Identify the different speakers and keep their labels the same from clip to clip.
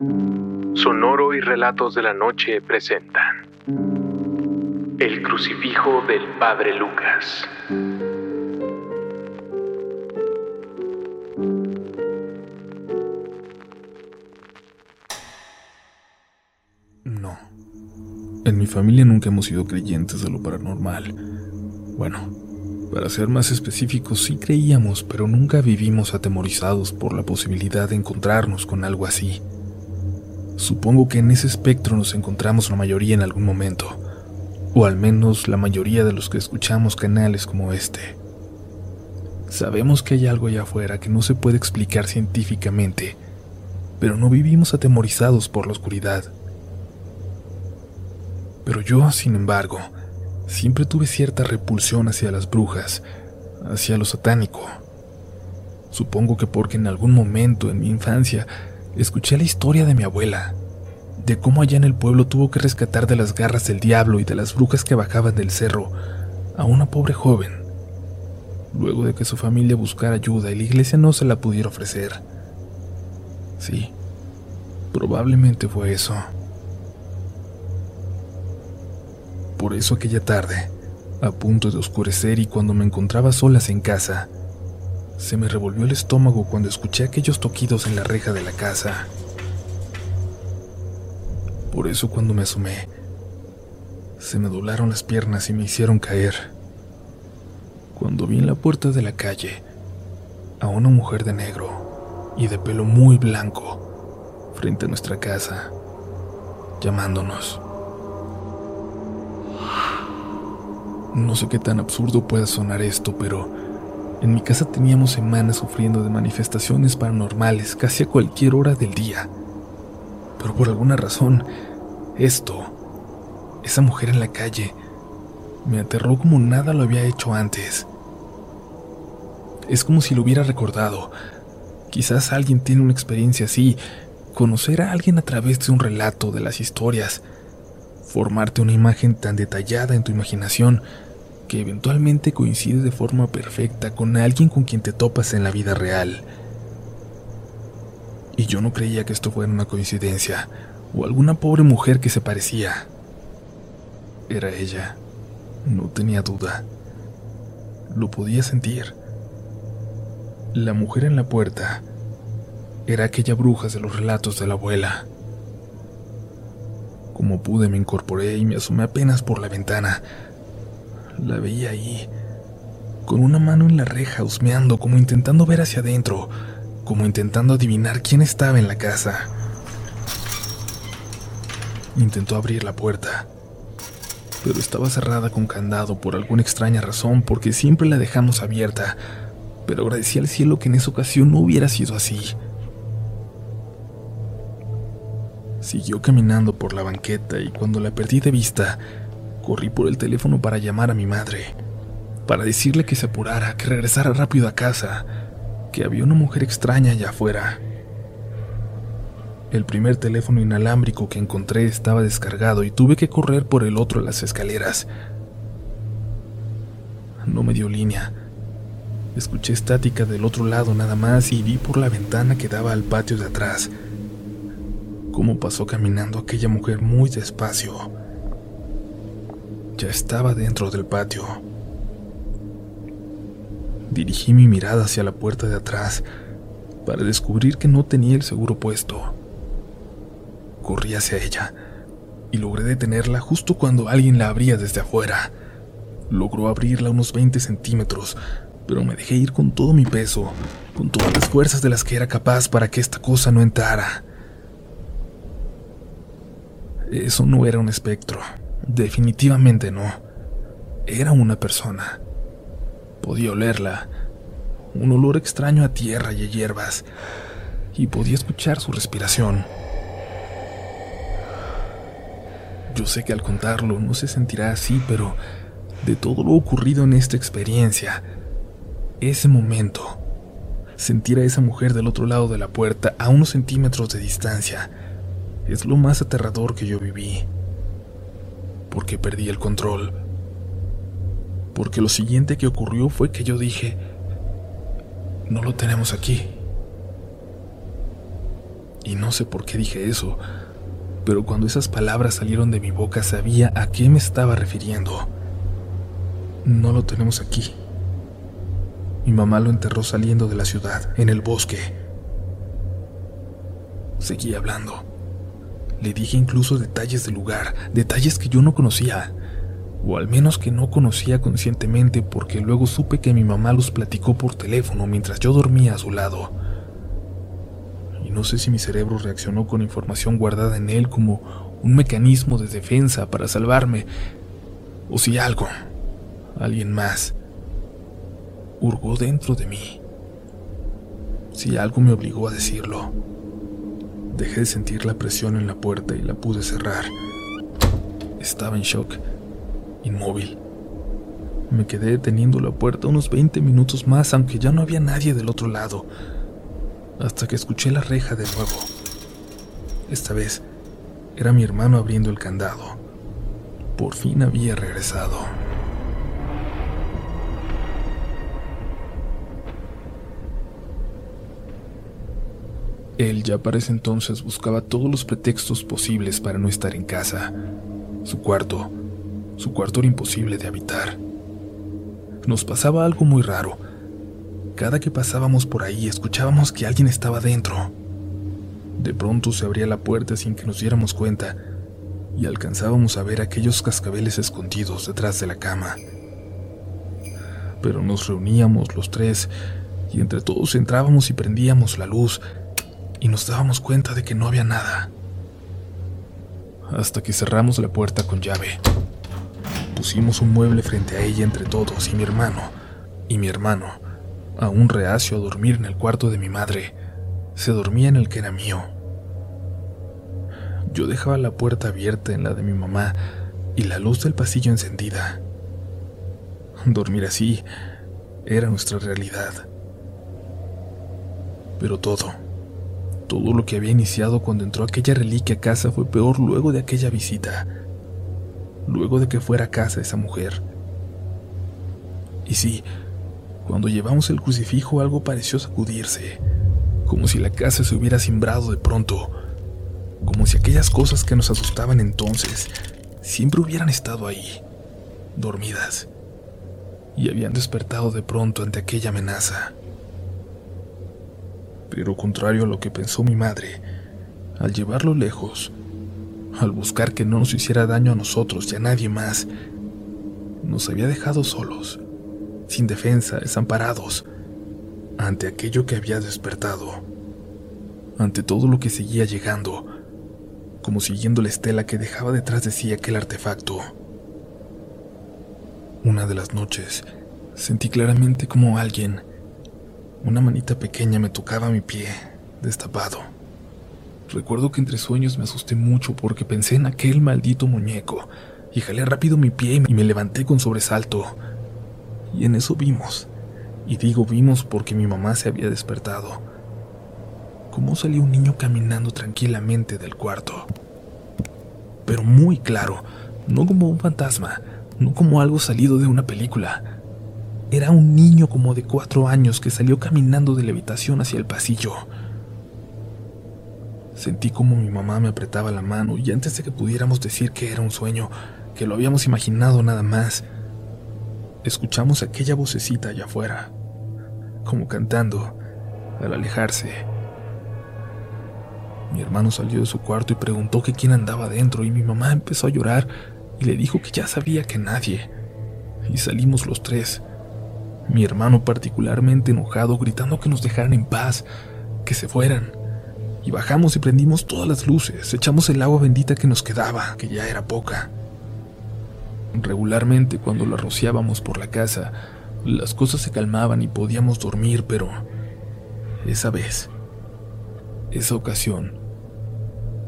Speaker 1: Sonoro y Relatos de la Noche presentan El crucifijo del Padre Lucas.
Speaker 2: No. En mi familia nunca hemos sido creyentes de lo paranormal. Bueno, para ser más específicos, sí creíamos, pero nunca vivimos atemorizados por la posibilidad de encontrarnos con algo así. Supongo que en ese espectro nos encontramos la mayoría en algún momento, o al menos la mayoría de los que escuchamos canales como este. Sabemos que hay algo allá afuera que no se puede explicar científicamente, pero no vivimos atemorizados por la oscuridad. Pero yo, sin embargo, siempre tuve cierta repulsión hacia las brujas, hacia lo satánico. Supongo que porque en algún momento en mi infancia escuché la historia de mi abuela, de cómo allá en el pueblo tuvo que rescatar de las garras del diablo y de las brujas que bajaban del cerro a una pobre joven, luego de que su familia buscara ayuda y la iglesia no se la pudiera ofrecer. Sí, probablemente fue eso. Por eso aquella tarde, a punto de oscurecer y cuando me encontraba solas en casa, se me revolvió el estómago cuando escuché aquellos toquidos en la reja de la casa. Por eso cuando me asomé, se me doblaron las piernas y me hicieron caer. Cuando vi en la puerta de la calle a una mujer de negro y de pelo muy blanco frente a nuestra casa, llamándonos. No sé qué tan absurdo pueda sonar esto, pero en mi casa teníamos semanas sufriendo de manifestaciones paranormales casi a cualquier hora del día. Pero por alguna razón, esto, esa mujer en la calle, me aterró como nada lo había hecho antes. Es como si lo hubiera recordado. Quizás alguien tiene una experiencia así, conocer a alguien a través de un relato de las historias, formarte una imagen tan detallada en tu imaginación que eventualmente coincide de forma perfecta con alguien con quien te topas en la vida real. Y yo no creía que esto fuera una coincidencia o alguna pobre mujer que se parecía. Era ella, no tenía duda. Lo podía sentir. La mujer en la puerta era aquella bruja de los relatos de la abuela. Como pude me incorporé y me asomé apenas por la ventana la veía ahí, con una mano en la reja, husmeando, como intentando ver hacia adentro, como intentando adivinar quién estaba en la casa. Intentó abrir la puerta, pero estaba cerrada con candado por alguna extraña razón, porque siempre la dejamos abierta, pero agradecí al cielo que en esa ocasión no hubiera sido así. Siguió caminando por la banqueta y cuando la perdí de vista, Corrí por el teléfono para llamar a mi madre, para decirle que se apurara, que regresara rápido a casa, que había una mujer extraña allá afuera. El primer teléfono inalámbrico que encontré estaba descargado y tuve que correr por el otro a las escaleras. No me dio línea. Escuché estática del otro lado nada más y vi por la ventana que daba al patio de atrás cómo pasó caminando aquella mujer muy despacio ya estaba dentro del patio. Dirigí mi mirada hacia la puerta de atrás para descubrir que no tenía el seguro puesto. Corrí hacia ella y logré detenerla justo cuando alguien la abría desde afuera. Logró abrirla unos 20 centímetros, pero me dejé ir con todo mi peso, con todas las fuerzas de las que era capaz para que esta cosa no entrara. Eso no era un espectro. Definitivamente no. Era una persona. Podía olerla, un olor extraño a tierra y a hierbas, y podía escuchar su respiración. Yo sé que al contarlo no se sentirá así, pero de todo lo ocurrido en esta experiencia, ese momento, sentir a esa mujer del otro lado de la puerta a unos centímetros de distancia, es lo más aterrador que yo viví porque perdí el control. Porque lo siguiente que ocurrió fue que yo dije, no lo tenemos aquí. Y no sé por qué dije eso, pero cuando esas palabras salieron de mi boca sabía a qué me estaba refiriendo. No lo tenemos aquí. Mi mamá lo enterró saliendo de la ciudad, en el bosque. Seguí hablando. Le dije incluso detalles del lugar, detalles que yo no conocía, o al menos que no conocía conscientemente porque luego supe que mi mamá los platicó por teléfono mientras yo dormía a su lado. Y no sé si mi cerebro reaccionó con información guardada en él como un mecanismo de defensa para salvarme, o si algo, alguien más, hurgó dentro de mí. Si algo me obligó a decirlo. Dejé de sentir la presión en la puerta y la pude cerrar. Estaba en shock, inmóvil. Me quedé deteniendo la puerta unos 20 minutos más, aunque ya no había nadie del otro lado, hasta que escuché la reja de nuevo. Esta vez era mi hermano abriendo el candado. Por fin había regresado. Él ya para ese entonces buscaba todos los pretextos posibles para no estar en casa. Su cuarto, su cuarto era imposible de habitar. Nos pasaba algo muy raro. Cada que pasábamos por ahí escuchábamos que alguien estaba dentro. De pronto se abría la puerta sin que nos diéramos cuenta y alcanzábamos a ver aquellos cascabeles escondidos detrás de la cama. Pero nos reuníamos los tres y entre todos entrábamos y prendíamos la luz y nos dábamos cuenta de que no había nada. Hasta que cerramos la puerta con llave. Pusimos un mueble frente a ella entre todos y mi hermano, y mi hermano, aún reacio a dormir en el cuarto de mi madre, se dormía en el que era mío. Yo dejaba la puerta abierta en la de mi mamá y la luz del pasillo encendida. Dormir así era nuestra realidad. Pero todo, todo lo que había iniciado cuando entró aquella reliquia a casa fue peor luego de aquella visita, luego de que fuera a casa esa mujer. Y sí, cuando llevamos el crucifijo algo pareció sacudirse, como si la casa se hubiera simbrado de pronto, como si aquellas cosas que nos asustaban entonces siempre hubieran estado ahí, dormidas, y habían despertado de pronto ante aquella amenaza. Pero contrario a lo que pensó mi madre, al llevarlo lejos, al buscar que no nos hiciera daño a nosotros y a nadie más, nos había dejado solos, sin defensa, desamparados, ante aquello que había despertado, ante todo lo que seguía llegando, como siguiendo la estela que dejaba detrás de sí aquel artefacto. Una de las noches, sentí claramente como alguien una manita pequeña me tocaba mi pie, destapado. Recuerdo que entre sueños me asusté mucho porque pensé en aquel maldito muñeco y jalé rápido mi pie y me levanté con sobresalto. Y en eso vimos, y digo vimos porque mi mamá se había despertado, cómo salió un niño caminando tranquilamente del cuarto. Pero muy claro, no como un fantasma, no como algo salido de una película, era un niño como de cuatro años que salió caminando de la habitación hacia el pasillo. Sentí como mi mamá me apretaba la mano y antes de que pudiéramos decir que era un sueño, que lo habíamos imaginado nada más, escuchamos aquella vocecita allá afuera, como cantando, al alejarse. Mi hermano salió de su cuarto y preguntó que quién andaba dentro y mi mamá empezó a llorar y le dijo que ya sabía que nadie. Y salimos los tres mi hermano particularmente enojado gritando que nos dejaran en paz, que se fueran. Y bajamos y prendimos todas las luces, echamos el agua bendita que nos quedaba, que ya era poca. Regularmente cuando la rociábamos por la casa, las cosas se calmaban y podíamos dormir, pero esa vez, esa ocasión,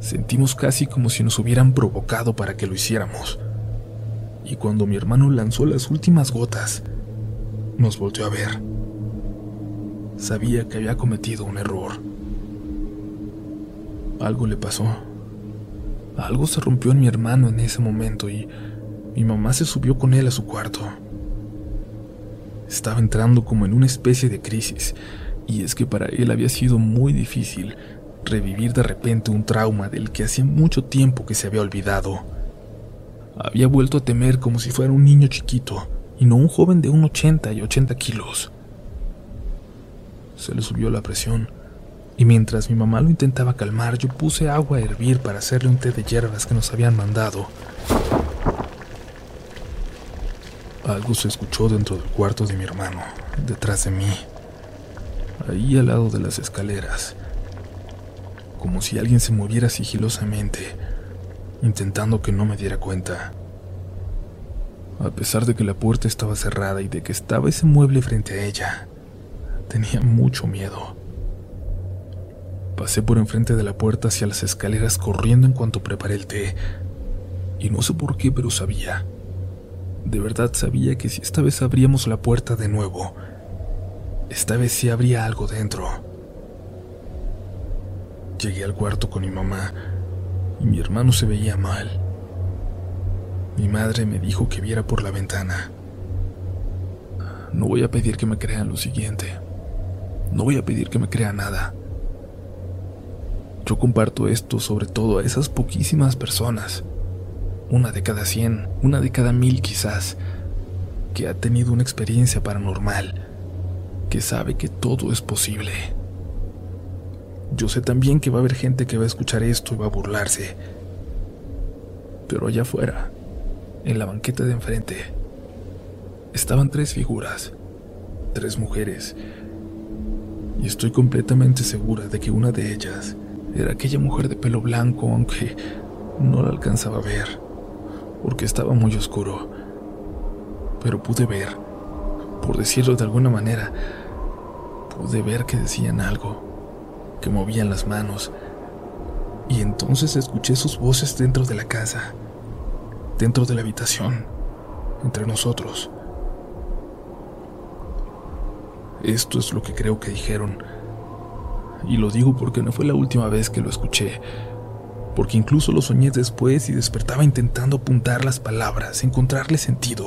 Speaker 2: sentimos casi como si nos hubieran provocado para que lo hiciéramos. Y cuando mi hermano lanzó las últimas gotas, nos volteó a ver. Sabía que había cometido un error. Algo le pasó. Algo se rompió en mi hermano en ese momento y mi mamá se subió con él a su cuarto. Estaba entrando como en una especie de crisis, y es que para él había sido muy difícil revivir de repente un trauma del que hacía mucho tiempo que se había olvidado. Había vuelto a temer como si fuera un niño chiquito y no un joven de un 80 y 80 kilos. Se le subió la presión y mientras mi mamá lo intentaba calmar yo puse agua a hervir para hacerle un té de hierbas que nos habían mandado. Algo se escuchó dentro del cuarto de mi hermano, detrás de mí, ahí al lado de las escaleras, como si alguien se moviera sigilosamente, intentando que no me diera cuenta. A pesar de que la puerta estaba cerrada y de que estaba ese mueble frente a ella, tenía mucho miedo. Pasé por enfrente de la puerta hacia las escaleras corriendo en cuanto preparé el té, y no sé por qué, pero sabía de verdad sabía que si esta vez abríamos la puerta de nuevo, esta vez sí habría algo dentro. Llegué al cuarto con mi mamá y mi hermano se veía mal. Mi madre me dijo que viera por la ventana. No voy a pedir que me crean lo siguiente. No voy a pedir que me crean nada. Yo comparto esto sobre todo a esas poquísimas personas una de cada cien, una de cada mil quizás, que ha tenido una experiencia paranormal, que sabe que todo es posible. Yo sé también que va a haber gente que va a escuchar esto y va a burlarse. Pero allá afuera, en la banqueta de enfrente, estaban tres figuras, tres mujeres, y estoy completamente segura de que una de ellas era aquella mujer de pelo blanco, aunque no la alcanzaba a ver porque estaba muy oscuro. Pero pude ver, por decirlo de alguna manera, pude ver que decían algo, que movían las manos, y entonces escuché sus voces dentro de la casa, dentro de la habitación, entre nosotros. Esto es lo que creo que dijeron, y lo digo porque no fue la última vez que lo escuché, porque incluso lo soñé después y despertaba intentando apuntar las palabras, encontrarle sentido.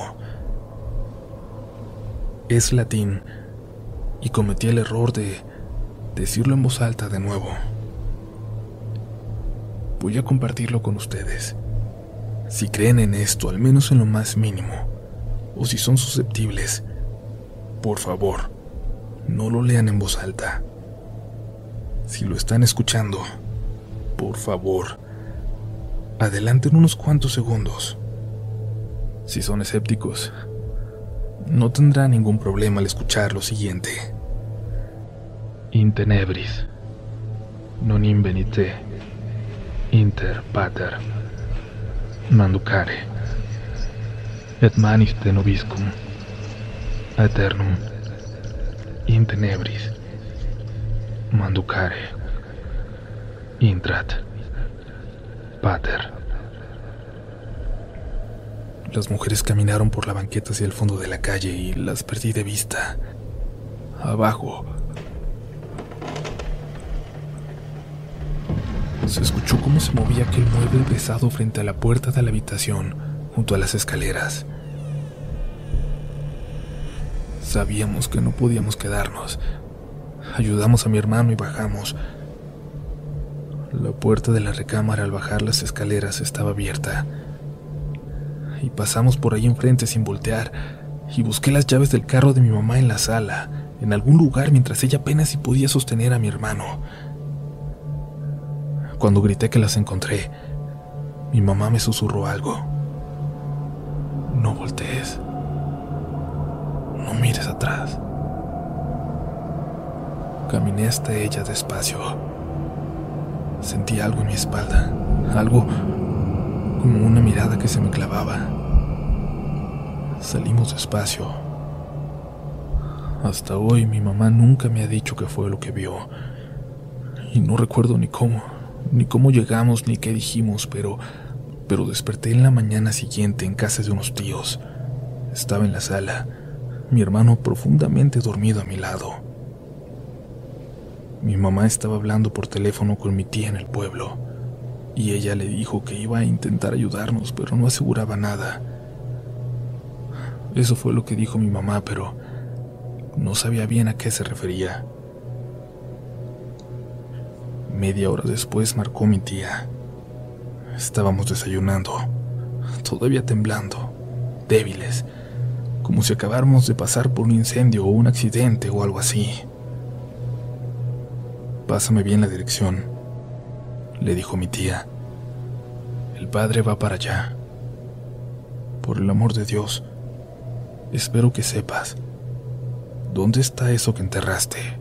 Speaker 2: Es latín, y cometí el error de decirlo en voz alta de nuevo. Voy a compartirlo con ustedes. Si creen en esto, al menos en lo más mínimo, o si son susceptibles, por favor, no lo lean en voz alta. Si lo están escuchando, por favor, adelanten unos cuantos segundos. Si son escépticos, no tendrán ningún problema al escuchar lo siguiente. In tenebris, non invenite, inter pater, manducare, et manis de nobiscum, aeternum, in tenebris, manducare. Intrat. Pater. Las mujeres caminaron por la banqueta hacia el fondo de la calle y las perdí de vista. Abajo. Se escuchó cómo se movía aquel mueble pesado frente a la puerta de la habitación, junto a las escaleras. Sabíamos que no podíamos quedarnos. Ayudamos a mi hermano y bajamos, la puerta de la recámara al bajar las escaleras estaba abierta. Y pasamos por ahí enfrente sin voltear, y busqué las llaves del carro de mi mamá en la sala, en algún lugar mientras ella apenas si podía sostener a mi hermano. Cuando grité que las encontré, mi mamá me susurró algo. No voltees. No mires atrás. Caminé hasta ella despacio Sentí algo en mi espalda, algo como una mirada que se me clavaba. Salimos despacio. Hasta hoy mi mamá nunca me ha dicho qué fue lo que vio. Y no recuerdo ni cómo, ni cómo llegamos, ni qué dijimos, pero pero desperté en la mañana siguiente en casa de unos tíos. Estaba en la sala, mi hermano profundamente dormido a mi lado. Mi mamá estaba hablando por teléfono con mi tía en el pueblo, y ella le dijo que iba a intentar ayudarnos, pero no aseguraba nada. Eso fue lo que dijo mi mamá, pero no sabía bien a qué se refería. Media hora después marcó mi tía. Estábamos desayunando, todavía temblando, débiles, como si acabáramos de pasar por un incendio o un accidente o algo así. Pásame bien la dirección, le dijo mi tía. El padre va para allá. Por el amor de Dios, espero que sepas. ¿Dónde está eso que enterraste?